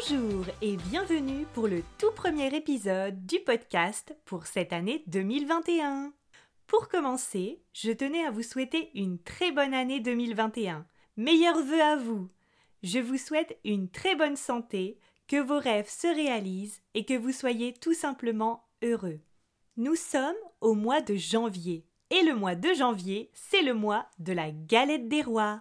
Bonjour et bienvenue pour le tout premier épisode du podcast pour cette année 2021. Pour commencer, je tenais à vous souhaiter une très bonne année 2021. Meilleurs vœux à vous. Je vous souhaite une très bonne santé, que vos rêves se réalisent et que vous soyez tout simplement heureux. Nous sommes au mois de janvier et le mois de janvier, c'est le mois de la galette des rois.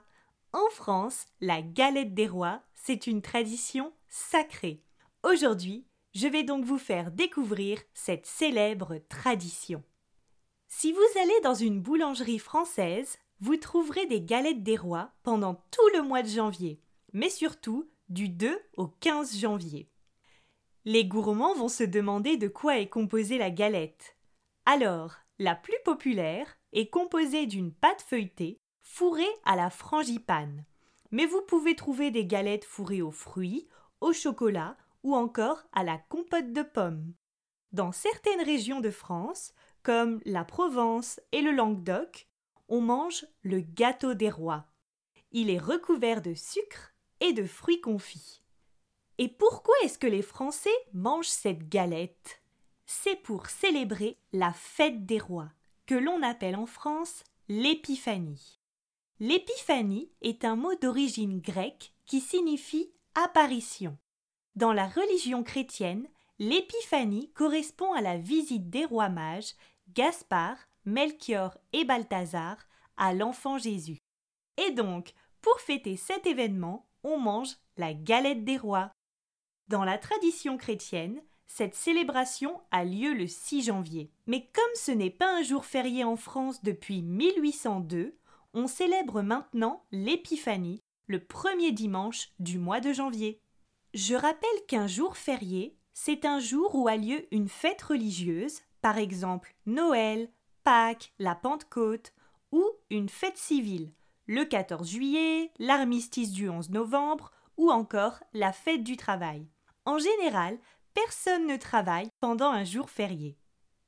En France, la galette des rois, c'est une tradition sacrée. Aujourd'hui, je vais donc vous faire découvrir cette célèbre tradition. Si vous allez dans une boulangerie française, vous trouverez des galettes des rois pendant tout le mois de janvier, mais surtout du 2 au 15 janvier. Les gourmands vont se demander de quoi est composée la galette. Alors, la plus populaire est composée d'une pâte feuilletée fourrée à la frangipane. Mais vous pouvez trouver des galettes fourrées aux fruits, au chocolat ou encore à la compote de pommes. Dans certaines régions de France, comme la Provence et le Languedoc, on mange le gâteau des rois. Il est recouvert de sucre et de fruits confits. Et pourquoi est-ce que les Français mangent cette galette? C'est pour célébrer la fête des rois, que l'on appelle en France l'épiphanie. L'épiphanie est un mot d'origine grecque qui signifie apparition. Dans la religion chrétienne, l'épiphanie correspond à la visite des rois mages Gaspard, Melchior et Balthazar à l'enfant Jésus. Et donc, pour fêter cet événement, on mange la galette des rois. Dans la tradition chrétienne, cette célébration a lieu le 6 janvier. Mais comme ce n'est pas un jour férié en France depuis 1802, on célèbre maintenant l'Épiphanie, le premier dimanche du mois de janvier. Je rappelle qu'un jour férié, c'est un jour où a lieu une fête religieuse, par exemple Noël, Pâques, la Pentecôte, ou une fête civile, le 14 juillet, l'armistice du 11 novembre, ou encore la fête du travail. En général, personne ne travaille pendant un jour férié.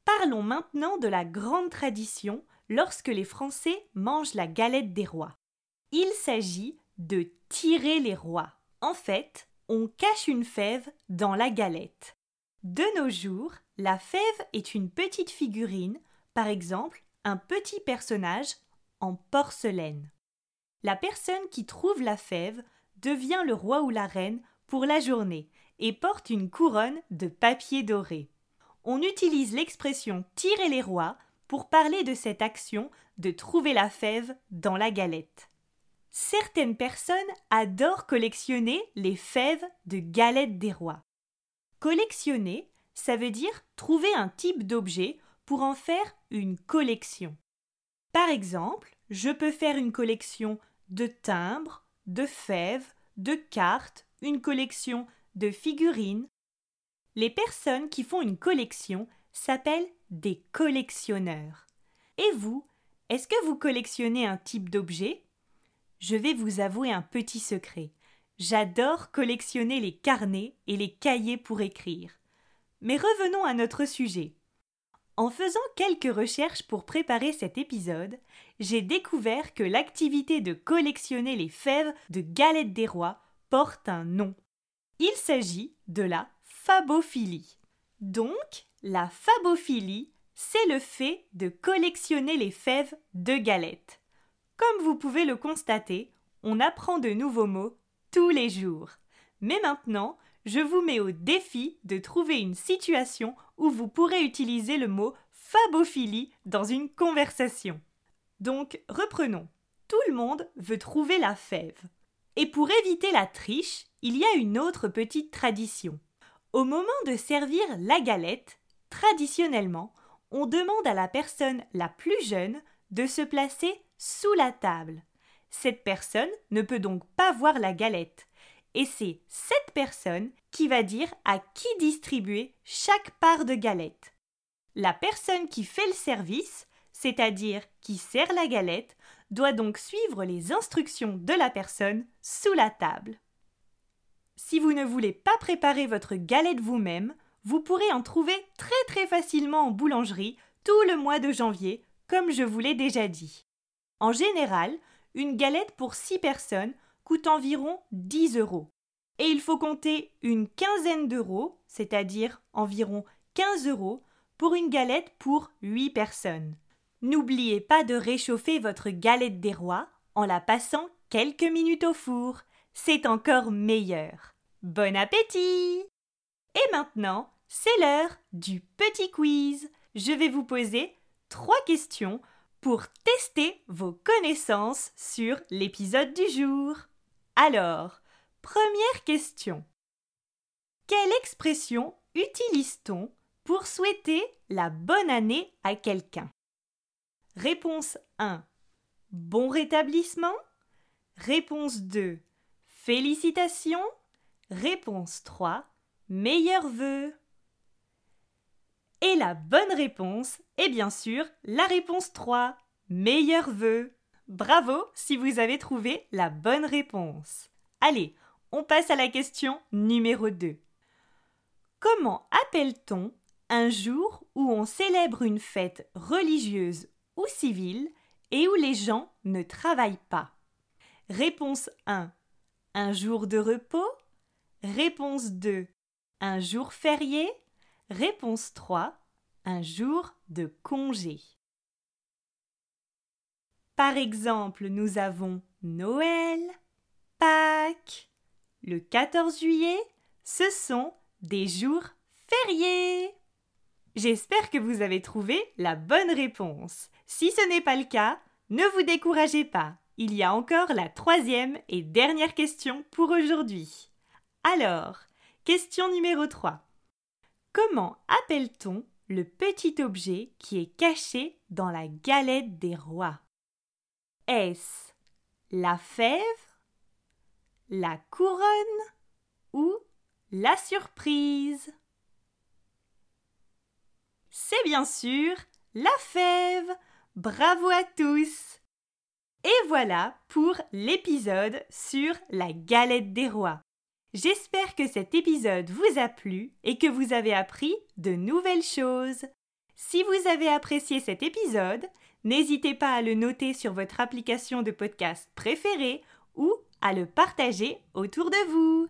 Parlons maintenant de la grande tradition lorsque les Français mangent la galette des rois. Il s'agit de tirer les rois. En fait, on cache une fève dans la galette. De nos jours, la fève est une petite figurine, par exemple un petit personnage en porcelaine. La personne qui trouve la fève devient le roi ou la reine pour la journée et porte une couronne de papier doré. On utilise l'expression tirer les rois pour parler de cette action de trouver la fève dans la galette. Certaines personnes adorent collectionner les fèves de galettes des rois. Collectionner, ça veut dire trouver un type d'objet pour en faire une collection. Par exemple, je peux faire une collection de timbres, de fèves, de cartes, une collection de figurines. Les personnes qui font une collection s'appellent des collectionneurs. Et vous, est-ce que vous collectionnez un type d'objet? Je vais vous avouer un petit secret. J'adore collectionner les carnets et les cahiers pour écrire. Mais revenons à notre sujet. En faisant quelques recherches pour préparer cet épisode, j'ai découvert que l'activité de collectionner les fèves de galettes des rois porte un nom. Il s'agit de la fabophilie. Donc, la fabophilie, c'est le fait de collectionner les fèves de galettes. Comme vous pouvez le constater, on apprend de nouveaux mots tous les jours. Mais maintenant, je vous mets au défi de trouver une situation où vous pourrez utiliser le mot fabophilie dans une conversation. Donc, reprenons. Tout le monde veut trouver la fève. Et pour éviter la triche, il y a une autre petite tradition. Au moment de servir la galette, traditionnellement, on demande à la personne la plus jeune de se placer sous la table. Cette personne ne peut donc pas voir la galette. Et c'est cette personne qui va dire à qui distribuer chaque part de galette. La personne qui fait le service, c'est-à-dire qui sert la galette, doit donc suivre les instructions de la personne sous la table. Si vous ne voulez pas préparer votre galette vous-même, vous pourrez en trouver très très facilement en boulangerie tout le mois de janvier, comme je vous l'ai déjà dit. En général, une galette pour 6 personnes coûte environ 10 euros. Et il faut compter une quinzaine d'euros, c'est-à-dire environ 15 euros, pour une galette pour 8 personnes. N'oubliez pas de réchauffer votre galette des rois en la passant quelques minutes au four. C'est encore meilleur. Bon appétit Et maintenant, c'est l'heure du petit quiz. Je vais vous poser trois questions pour tester vos connaissances sur l'épisode du jour. Alors, première question. Quelle expression utilise-t-on pour souhaiter la bonne année à quelqu'un? Réponse 1. Bon rétablissement. Réponse 2. Félicitations. Réponse 3. Meilleurs vœux. Et la bonne réponse est bien sûr la réponse 3. Meilleurs vœux. Bravo si vous avez trouvé la bonne réponse. Allez, on passe à la question numéro 2. Comment appelle-t-on un jour où on célèbre une fête religieuse ou civile et où les gens ne travaillent pas? Réponse 1. Un jour de repos Réponse 2. Un jour férié Réponse 3. Un jour de congé. Par exemple, nous avons Noël, Pâques, le 14 juillet, ce sont des jours fériés. J'espère que vous avez trouvé la bonne réponse. Si ce n'est pas le cas, ne vous découragez pas. Il y a encore la troisième et dernière question pour aujourd'hui. Alors, question numéro 3. Comment appelle-t-on le petit objet qui est caché dans la galette des rois? Est-ce la fève, la couronne ou la surprise? C'est bien sûr la fève. Bravo à tous. Et voilà pour l'épisode sur la galette des rois. J'espère que cet épisode vous a plu et que vous avez appris de nouvelles choses. Si vous avez apprécié cet épisode, n'hésitez pas à le noter sur votre application de podcast préférée ou à le partager autour de vous.